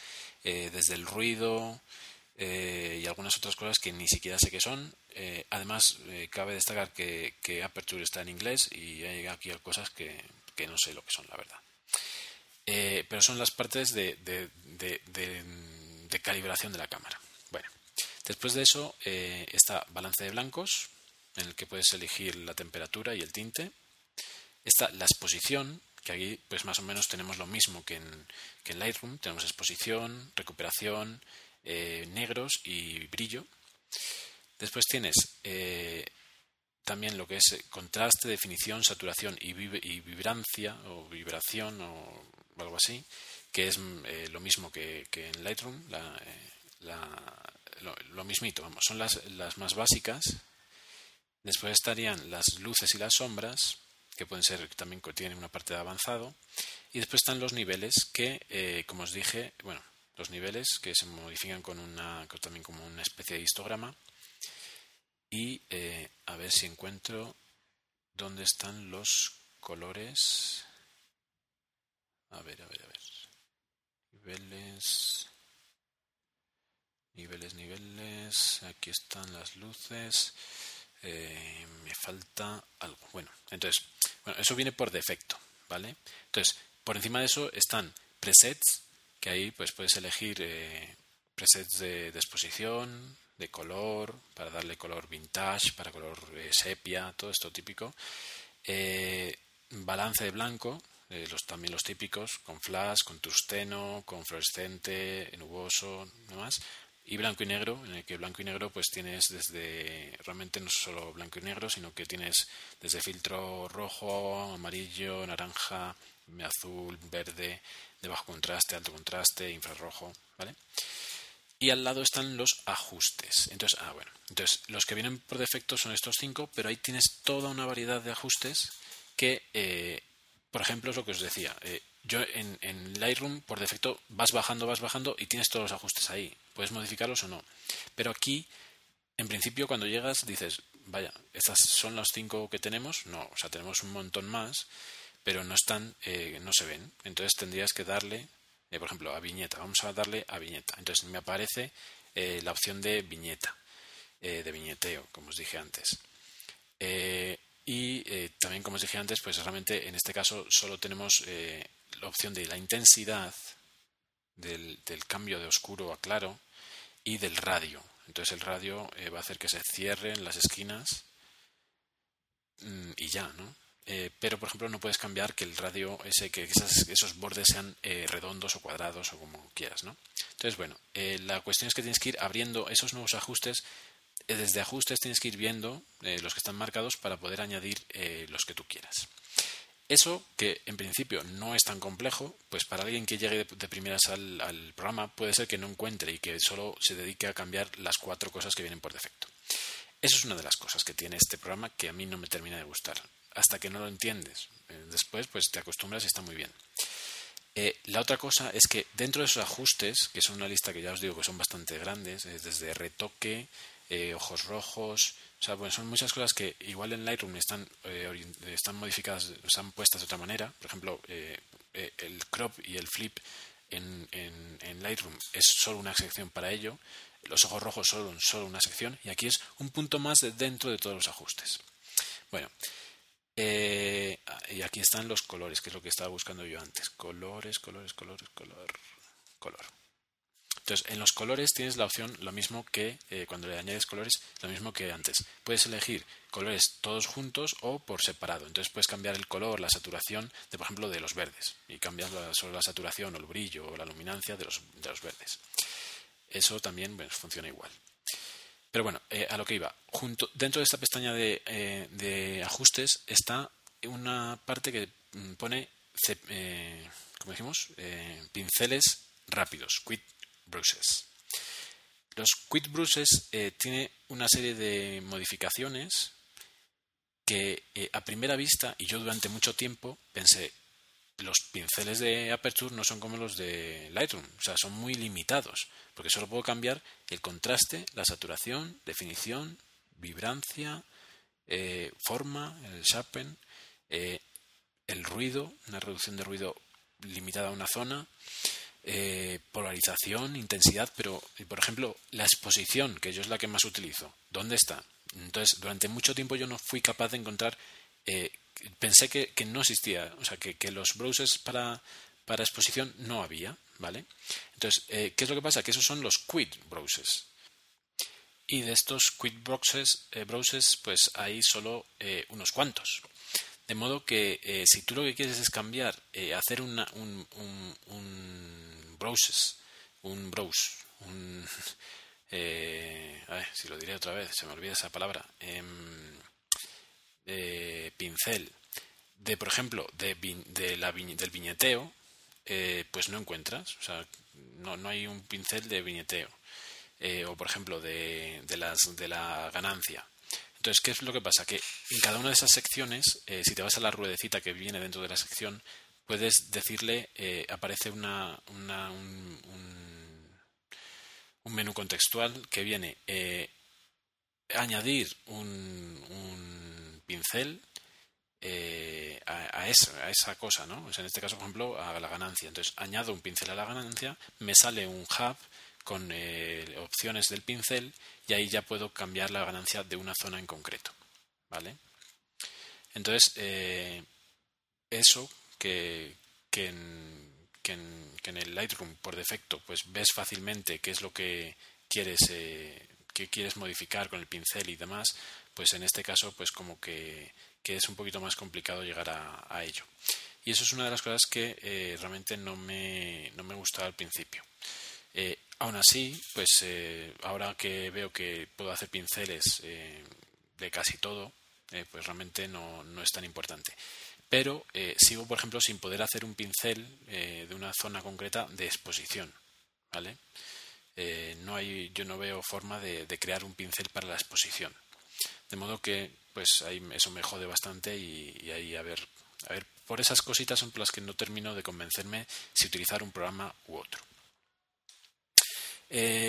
Speaker 1: eh, desde el ruido eh, y algunas otras cosas que ni siquiera sé qué son. Eh, además, cabe destacar que, que Aperture está en inglés y hay aquí cosas que, que no sé lo que son, la verdad. Pero son las partes de- de- de calibración de la cámara. Después de eso eh, está balance de blancos, en el que puedes elegir la temperatura y el tinte. Está la exposición, que aquí pues más o menos tenemos lo mismo que en, que en Lightroom. Tenemos exposición, recuperación, eh, negros y brillo. Después tienes eh, también lo que es eh, contraste, definición, saturación y, vib- y vibrancia o vibración o algo así, que es mm, lo mismo que, que en Lightroom, la- lo, lo mismito, vamos, son las, las más básicas. Después estarían las luces y las sombras, que pueden ser también que tienen una parte de avanzado. Y después están los niveles que, eh, como os dije, bueno, los niveles que se modifican con una, también como una especie de histograma y eh, a ver si encuentro dónde están los colores. A ver, a ver, a ver. Niveles. Niveles, niveles. Aquí están las luces. Eh, me falta algo. Bueno, entonces, bueno, eso viene por defecto, ¿vale? Entonces, por encima de eso están presets, que ahí pues puedes elegir eh, presets de, de exposición, de color, para darle color vintage, para color eh, sepia, todo esto típico. Balance de blanco, también los típicos, con flash, con tusteno, con fluorescente, nuboso, demás. Y blanco y negro, en el que blanco y negro pues tienes desde, realmente no solo blanco y negro, sino que tienes desde filtro rojo, amarillo, naranja, azul, verde, de bajo contraste, alto contraste, infrarrojo, ¿vale? Y al lado están los ajustes. Entonces, ah, bueno. Entonces, los que vienen por defecto son estos cinco, pero ahí tienes toda una variedad de ajustes que, eh, por ejemplo, es lo que os decía. eh, yo en, en Lightroom, por defecto, vas bajando, vas bajando y tienes todos los ajustes ahí. Puedes modificarlos o no. Pero aquí, en principio, cuando llegas, dices, vaya, estas son los cinco que tenemos. No, o sea, tenemos un montón más, pero no están, eh, no se ven. Entonces tendrías que darle eh, por ejemplo, a viñeta. Vamos a darle a viñeta. Entonces me aparece eh, la opción de viñeta, de viñeteo, como os dije antes. Y también, como os dije antes, pues realmente en este caso solo tenemos la opción de la intensidad del cambio de oscuro a claro y del radio. Entonces el radio eh, va a hacer que se cierren las esquinas mm, y ya, ¿no? eh, pero por ejemplo no puedes cambiar que el radio, ese, que esos bordes sean eh, redondos o cuadrados o como quieras, ¿no? Entonces, bueno, la cuestión es que tienes que ir abriendo esos nuevos ajustes. desde ajustes tienes que ir viendo los que están marcados para poder añadir los que tú quieras. Eso, que en principio no es tan complejo, pues para alguien que llegue de, primeras al, programa puede ser que no encuentre y que solo se dedique a cambiar las cuatro cosas que vienen por defecto. Eso es una de las cosas que tiene este programa que a mí no me termina de gustar, hasta que no lo entiendes. Eh, después, pues te acostumbras y está muy bien. Eh, la otra cosa es que dentro de esos ajustes, que son una lista que ya os digo que son bastante grandes, desde retoque, eh, ojos rojos, o sea, bueno, son muchas cosas que igual en Lightroom están, eh, están modificadas, están puestas de otra manera. Por ejemplo, eh, eh, el crop y el flip en, en, Lightroom es solo una sección para ello. Los ojos rojos son solo una sección. Y aquí es un punto más dentro de todos los ajustes. Bueno, y aquí están los colores, que es lo que estaba buscando yo antes. Colores, colores, colores, color, color. Entonces, en los colores tienes la opción, lo mismo que eh, cuando le añades colores, lo mismo que antes. Puedes elegir colores todos juntos o por separado. Entonces puedes cambiar el color, la saturación, de, por ejemplo, de los verdes. Y cambias solo la saturación o el brillo o la luminancia de los, de los verdes. Eso también funciona igual. Pero bueno, eh, a lo que iba. Dentro de esta pestaña de, eh, de ajustes está una parte que mm, pone, como dijimos, pinceles rápidos, quick brushes. Los Quit Brushes eh, tiene una serie de modificaciones que eh, a primera vista, y yo durante mucho tiempo pensé, los pinceles de Aperture no son como los de Lightroom, o sea, son muy limitados, porque solo puedo cambiar el contraste, la saturación, definición, vibrancia, eh, forma, el sharpen, el ruido, una reducción de ruido limitada a una zona, eh, polarización, intensidad, pero, por ejemplo, la exposición, que yo es la que más utilizo, ¿dónde está? Entonces, durante mucho tiempo yo no fui capaz de encontrar, eh, pensé que, no existía, o sea, que, los browsers para, para exposición no había, ¿vale? Entonces, eh, ¿qué es lo que pasa? Que esos son los quit browsers. Y de estos quit browsers, browsers pues hay solo unos cuantos. De modo que si tú lo que quieres es cambiar, hacer una, un, un browses, un browse, un... Eh, a ver, si lo diré otra vez, se me olvida esa palabra. Em, pincel. De, por ejemplo, de, de la, del viñeteo, eh, pues no encuentras. O sea, no, no hay un pincel de viñeteo. Eh, o, por ejemplo, de, de, las, de la ganancia. Entonces, ¿qué es lo que pasa? Que en cada una de esas secciones, si te vas a la ruedecita que viene dentro de la sección, puedes decirle, eh, aparece un, menú contextual que viene eh, añadir un, pincel eh, a, esa, cosa, ¿no? en este caso, por ejemplo, a la ganancia. Entonces, añado un pincel a la ganancia, me sale un hub con opciones del pincel y ahí ya puedo cambiar la ganancia de una zona en concreto, ¿vale? Entonces, eso que, que, en, que, en, el Lightroom por defecto pues ves fácilmente qué es lo que quieres eh, que quieres modificar con el pincel y demás pues en este caso pues como que, que es un poquito más complicado llegar a, ello. Y eso es una de las cosas que eh, realmente no me, no me gustaba al principio. Eh, aún así pues ahora que veo que puedo hacer pinceles de casi todo pues realmente no, no es tan importante pero eh, sigo, por ejemplo, sin poder hacer un pincel eh, de una zona concreta de exposición, ¿vale? Eh, no hay, yo no veo forma de, crear un pincel para la exposición, de modo que, pues, ahí eso me jode bastante y, ahí a ver, a ver, por esas cositas son por las que no termino de convencerme si utilizar un programa u otro.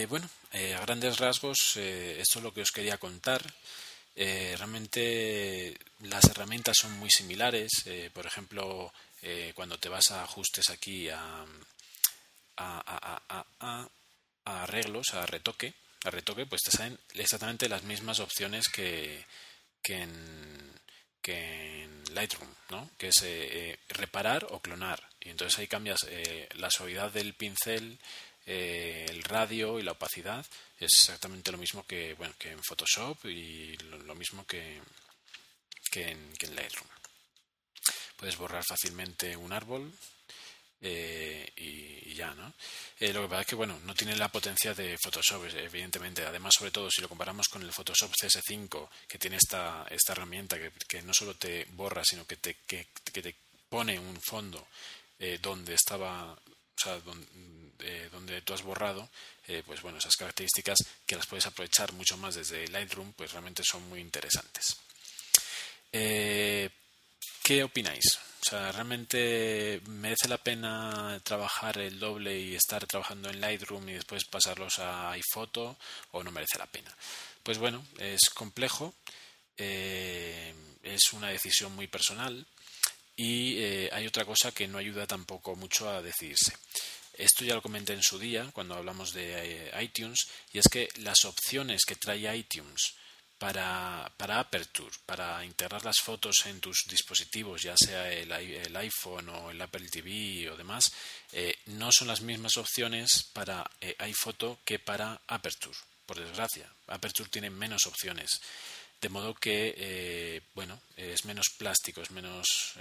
Speaker 1: bueno, a grandes rasgos, esto es lo que os quería contar. Eh, realmente las herramientas son muy similares. Eh, por ejemplo, eh, cuando te vas a ajustes aquí a, a, arreglos, a retoque, a retoque, pues te salen exactamente las mismas opciones que, que, en, que en Lightroom, ¿no? que es reparar o clonar. Y entonces ahí cambias la suavidad del pincel, el radio y la opacidad es exactamente lo mismo que, bueno, que en Photoshop y lo, mismo que, que, en, Lightroom. puedes borrar fácilmente un árbol eh, y, ya, ¿no? Eh, lo que pasa es que, bueno, no tiene la potencia de Photoshop, evidentemente. Además, sobre todo, si lo comparamos con el Photoshop CS5, que tiene esta, esta herramienta que, no solo te borra, sino que te, que, te pone un fondo eh, donde estaba, o sea, donde, donde tú has borrado, pues bueno, esas características que las puedes aprovechar mucho más desde Lightroom, pues realmente son muy interesantes. ¿Qué opináis? O sea, ¿realmente merece la pena trabajar el doble y estar trabajando en Lightroom y después pasarlos a iPhoto o no merece la pena? Pues bueno, es complejo, eh, es una decisión muy personal y eh, hay otra cosa que no ayuda tampoco mucho a decidirse. Esto ya lo comenté en su día cuando hablamos de eh, iTunes y es que las opciones que trae iTunes para, para Aperture, para integrar las fotos en tus dispositivos, ya sea el, iPhone o el Apple TV o demás, eh, no son las mismas opciones para eh, iPhoto que para Aperture, por desgracia. Aperture tiene menos opciones, de modo que, eh, bueno, es menos plástico, es menos,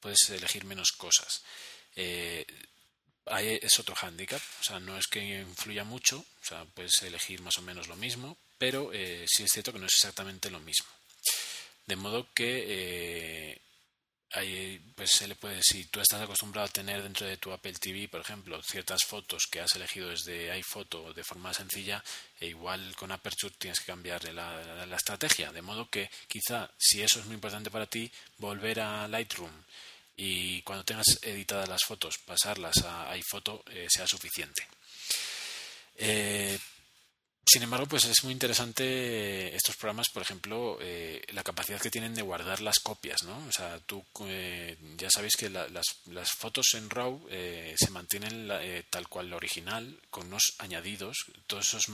Speaker 1: puedes elegir menos cosas. Ahí es otro hándicap, o sea, no es que influya mucho, o sea, puedes elegir más o menos lo mismo, pero eh, sí es cierto que no es exactamente lo mismo. De modo que eh, pues se le puede, si tú estás acostumbrado a tener dentro de tu Apple TV, por ejemplo, ciertas fotos que has elegido desde iPhoto de forma sencilla, e igual con Aperture tienes que cambiar la, la, estrategia. De modo que quizá, si eso es muy importante para ti, volver a Lightroom y cuando tengas editadas las fotos, pasarlas a iPhoto eh, sea suficiente. Eh, sin embargo, pues es muy interesante eh, estos programas, por ejemplo, eh, la capacidad que tienen de guardar las copias, ¿no? O sea, tú eh, ya sabéis que las, las, fotos en RAW se mantienen tal cual la original, con unos añadidos. Todos esos,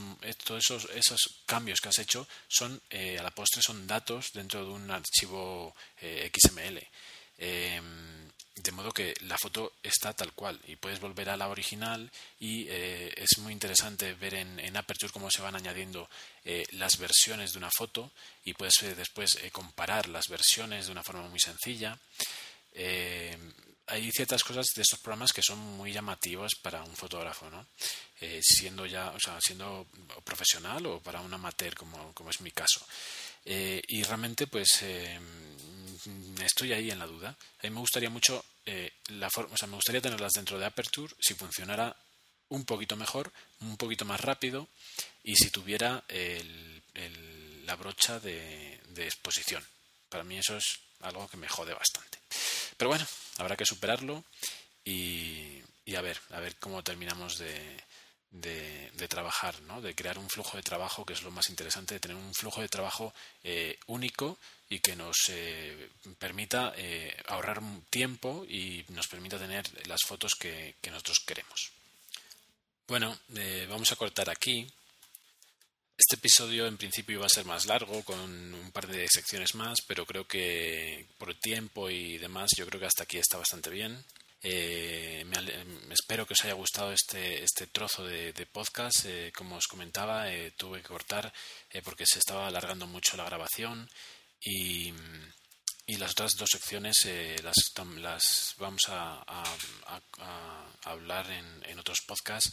Speaker 1: todos esos, esos cambios que has hecho son, a la postre, son datos dentro de un archivo XML. De modo que la foto está tal cual y puedes volver a la original y eh, es muy interesante ver en, Aperture cómo se van añadiendo eh, las versiones de una foto y puedes eh, después comparar las versiones de una forma muy sencilla. hay ciertas cosas de estos programas que son muy llamativas para un fotógrafo, ¿no? siendo ya, o sea, siendo profesional o para un amateur como, como es mi caso. y realmente pues estoy ahí en la duda. A mí me gustaría mucho, eh, la forma, o sea, me gustaría tenerlas dentro de Aperture si funcionara un poquito mejor, un poquito más rápido y si tuviera la brocha de, exposición. Para mí eso es algo que me jode bastante. Pero bueno, habrá que superarlo y, y a ver, a ver cómo terminamos de, de, trabajar, ¿no? de crear un flujo de trabajo que es lo más interesante, de tener un flujo de trabajo eh, único y que nos eh, permita eh, ahorrar tiempo y nos permita tener las fotos que, nosotros queremos. Bueno, vamos a cortar aquí. Este episodio en principio iba a ser más largo, con un par de secciones más, pero creo que por tiempo y demás, yo creo que hasta aquí está bastante bien. Eh, me, espero que os haya gustado este, este trozo de, podcast. Eh, como os comentaba, eh, tuve que cortar porque se estaba alargando mucho la grabación y, y las otras dos secciones las, las, vamos a, hablar en, en, otros podcasts.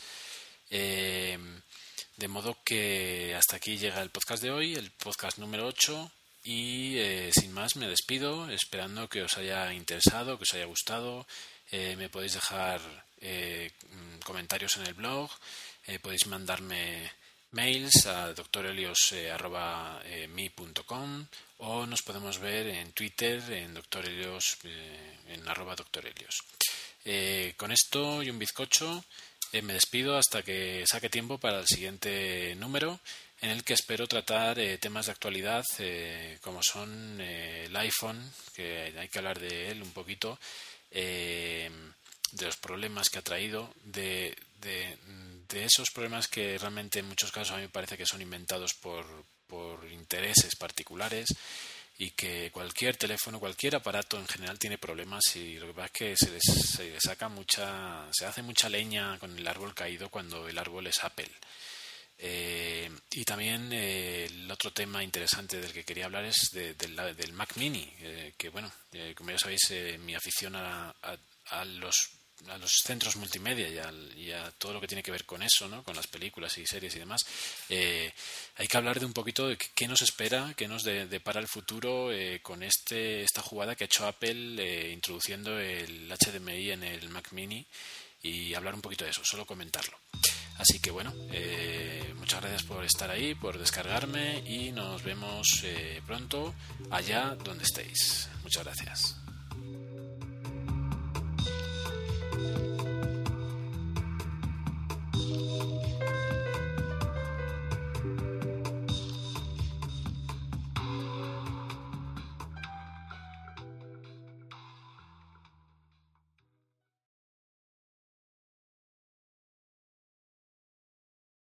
Speaker 1: de modo que hasta aquí llega el podcast de hoy, el podcast número 8. Y sin más me despido, esperando que os haya interesado, que os haya gustado eh, me podéis dejar eh, mm, comentarios en el blog, eh, podéis mandarme mails a doctorelios.me.com o nos podemos ver en Twitter en doctorelios en arroba doctorelios. con esto y un bizcocho me despido hasta que saque tiempo para el siguiente número en el que espero tratar temas de actualidad como son el iPhone, que hay que hablar de él un poquito, eh, de los problemas que ha traído, de, de, esos problemas que realmente en muchos casos a mí me parece que son inventados por, por intereses particulares y que cualquier teléfono, cualquier aparato en general tiene problemas y lo que pasa es que se les, se saca mucha, se hace mucha leña con el árbol caído cuando el árbol es Apple. Eh, y también eh, el otro tema interesante del que quería hablar es de- del, del Mac Mini, eh, que bueno, eh, como ya sabéis, eh, mi afición a, a- a los a los centros multimedia y, al- a todo lo que tiene que ver con eso, ¿no? con las películas y series y demás, eh, hay que hablar de un poquito de qué nos espera, qué nos de- depara el futuro con este esta jugada que ha hecho Apple introduciendo el HDMI en el Mac Mini y hablar un poquito de eso, solo comentarlo. Así que bueno, eh, muchas gracias por estar ahí, por descargarme y nos vemos eh, pronto allá donde estéis. Muchas gracias.